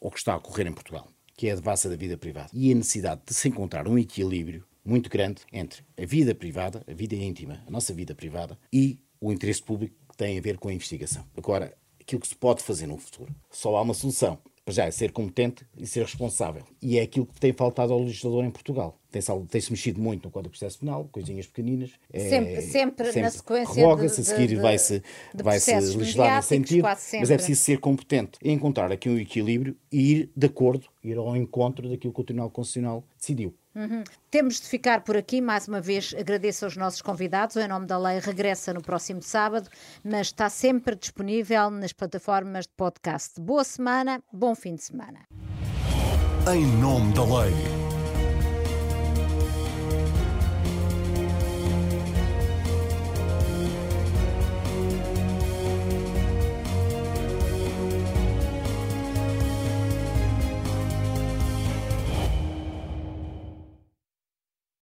S1: ao que está a ocorrer em Portugal, que é a devassa da vida privada e a necessidade de se encontrar um equilíbrio muito grande entre a vida privada, a vida íntima, a nossa vida privada e o interesse público que tem a ver com a investigação. Agora, aquilo que se pode fazer no futuro, só há uma solução. Para já é ser competente e ser responsável. E é aquilo que tem faltado ao legislador em Portugal. Tem-se tem-se mexido muito no Código de Processo Penal, coisinhas pequeninas. É,
S2: Sempre- sempre na sequência
S1: Revoga-se, a seguir vai-se vai -se
S2: processos
S1: legislar nesse sentido. Mas é
S2: sempre.
S1: preciso ser competente e encontrar aqui um equilíbrio e ir de acordo, ir ao encontro daquilo que o Tribunal Constitucional decidiu.
S2: Temos de ficar por aqui. Mais uma vez, agradeço aos nossos convidados. O Em Nome da Lei regressa no próximo sábado, mas está sempre disponível nas plataformas de podcast. Boa semana, bom fim de semana.
S5: Em nome da lei.